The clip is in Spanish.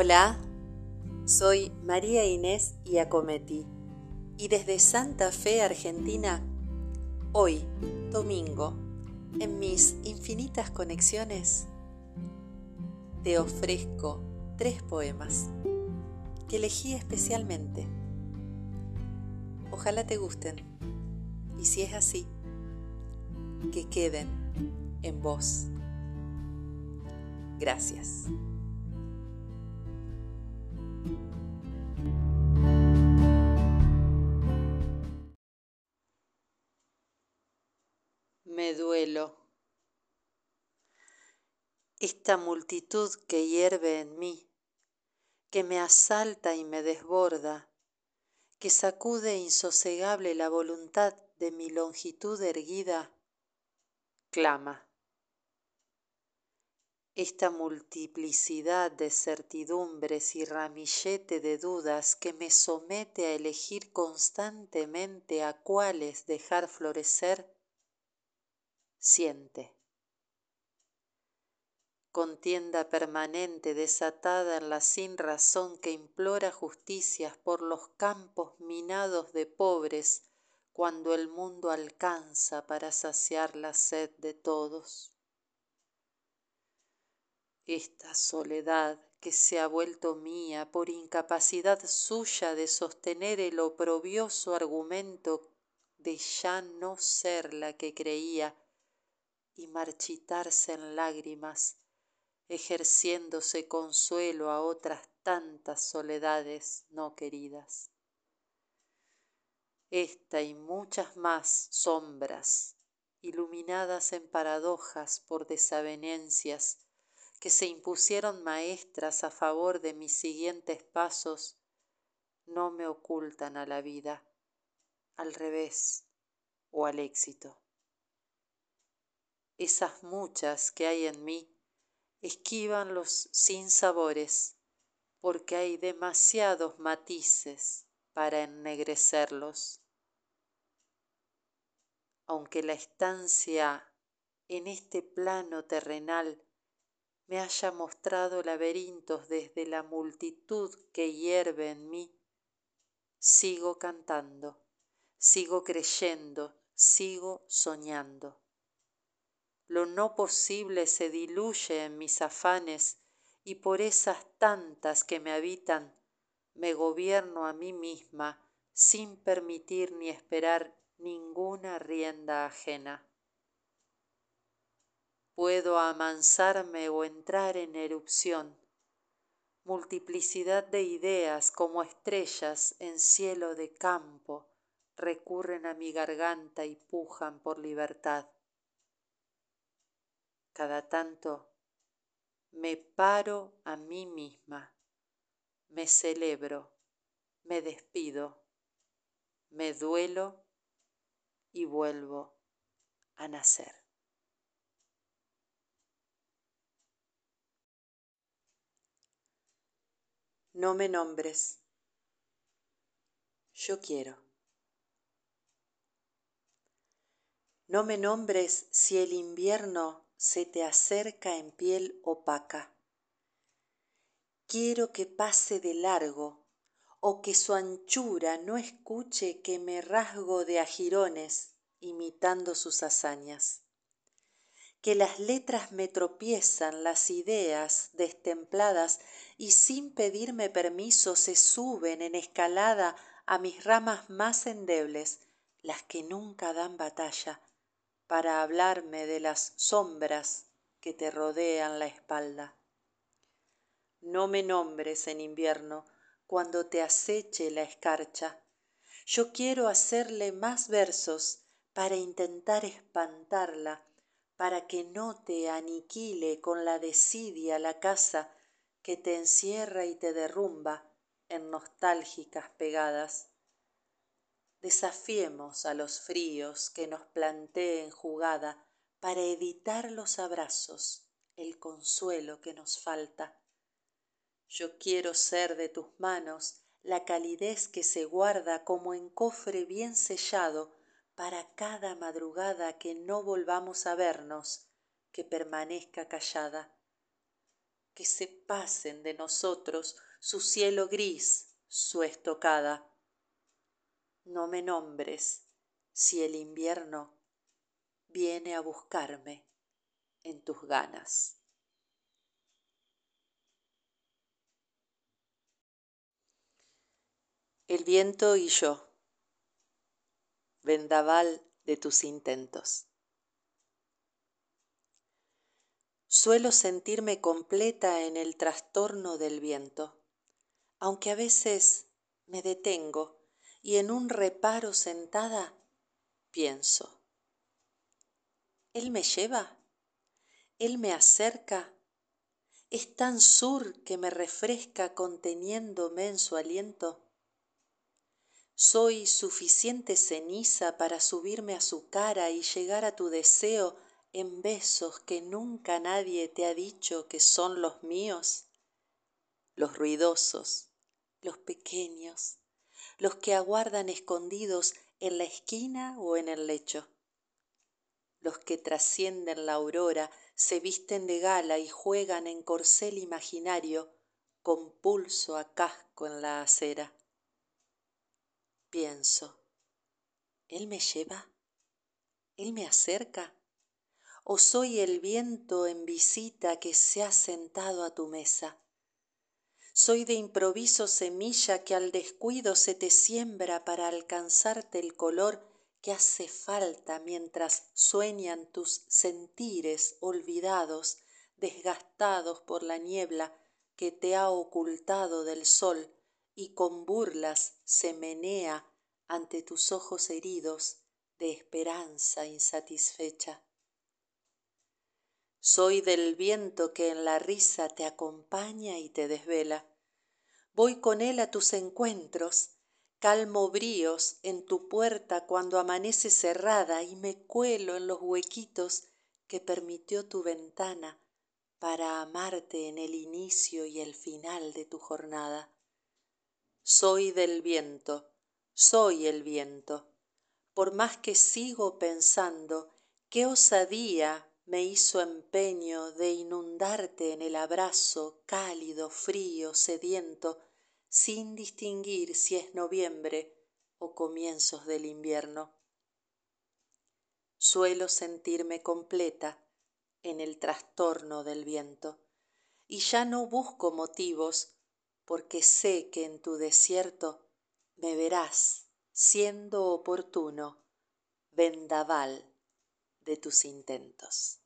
Hola, soy María Inés Iacometti y desde Santa Fe, Argentina, hoy, domingo, en mis infinitas conexiones, te ofrezco tres poemas que elegí especialmente. Ojalá te gusten y si es así, que queden en vos. Gracias. Me duelo. Esta multitud que hierve en mí, que me asalta y me desborda, que sacude insosegable la voluntad de mi longitud erguida, clama esta multiplicidad de certidumbres y ramillete de dudas que me somete a elegir constantemente a cuáles dejar florecer, siente. Contienda permanente desatada en la sin razón que implora justicias por los campos minados de pobres cuando el mundo alcanza para saciar la sed de todos esta soledad que se ha vuelto mía por incapacidad suya de sostener el oprobioso argumento de ya no ser la que creía y marchitarse en lágrimas, ejerciéndose consuelo a otras tantas soledades no queridas. Esta y muchas más sombras, iluminadas en paradojas por desavenencias, que se impusieron maestras a favor de mis siguientes pasos, no me ocultan a la vida, al revés o al éxito. Esas muchas que hay en mí esquivan los sinsabores porque hay demasiados matices para ennegrecerlos. Aunque la estancia en este plano terrenal me haya mostrado laberintos desde la multitud que hierve en mí, sigo cantando, sigo creyendo, sigo soñando. Lo no posible se diluye en mis afanes y por esas tantas que me habitan, me gobierno a mí misma sin permitir ni esperar ninguna rienda ajena puedo amansarme o entrar en erupción. Multiplicidad de ideas como estrellas en cielo de campo recurren a mi garganta y pujan por libertad. Cada tanto me paro a mí misma, me celebro, me despido, me duelo y vuelvo a nacer. No me nombres. Yo quiero. No me nombres si el invierno se te acerca en piel opaca. Quiero que pase de largo o que su anchura no escuche que me rasgo de ajirones imitando sus hazañas que las letras me tropiezan, las ideas destempladas, y sin pedirme permiso se suben en escalada a mis ramas más endebles, las que nunca dan batalla, para hablarme de las sombras que te rodean la espalda. No me nombres en invierno cuando te aceche la escarcha. Yo quiero hacerle más versos para intentar espantarla para que no te aniquile con la desidia la casa que te encierra y te derrumba en nostálgicas pegadas. Desafiemos a los fríos que nos planteen jugada para evitar los abrazos, el consuelo que nos falta. Yo quiero ser de tus manos la calidez que se guarda como en cofre bien sellado para cada madrugada que no volvamos a vernos, que permanezca callada, que se pasen de nosotros su cielo gris su estocada no me nombres si el invierno viene a buscarme en tus ganas. El viento y yo vendaval de tus intentos. Suelo sentirme completa en el trastorno del viento aunque a veces me detengo y en un reparo sentada pienso él me lleva él me acerca es tan sur que me refresca conteniéndome en su aliento soy suficiente ceniza para subirme a su cara y llegar a tu deseo en besos que nunca nadie te ha dicho que son los míos los ruidosos los pequeños los que aguardan escondidos en la esquina o en el lecho. Los que trascienden la aurora se visten de gala y juegan en corcel imaginario con pulso a casco en la acera. Pienso él me lleva él me acerca o soy el viento en visita que se ha sentado a tu mesa soy de improviso semilla que al descuido se te siembra para alcanzarte el color que hace falta mientras sueñan tus sentires olvidados desgastados por la niebla que te ha ocultado del sol y con burlas se menea ante tus ojos heridos de esperanza insatisfecha soy del viento que en la risa te acompaña y te desvela. Voy con él a tus encuentros calmo bríos en tu puerta cuando amanece cerrada y me cuelo en los huequitos que permitió tu ventana para amarte en el inicio y el final de tu jornada. Soy del viento soy el viento. Por más que sigo pensando qué osadía me hizo empeño de inundarte en el abrazo cálido frío sediento sin distinguir si es noviembre o comienzos del invierno. Suelo sentirme completa en el trastorno del viento y ya no busco motivos porque sé que en tu desierto me verás siendo oportuno vendaval de tus intentos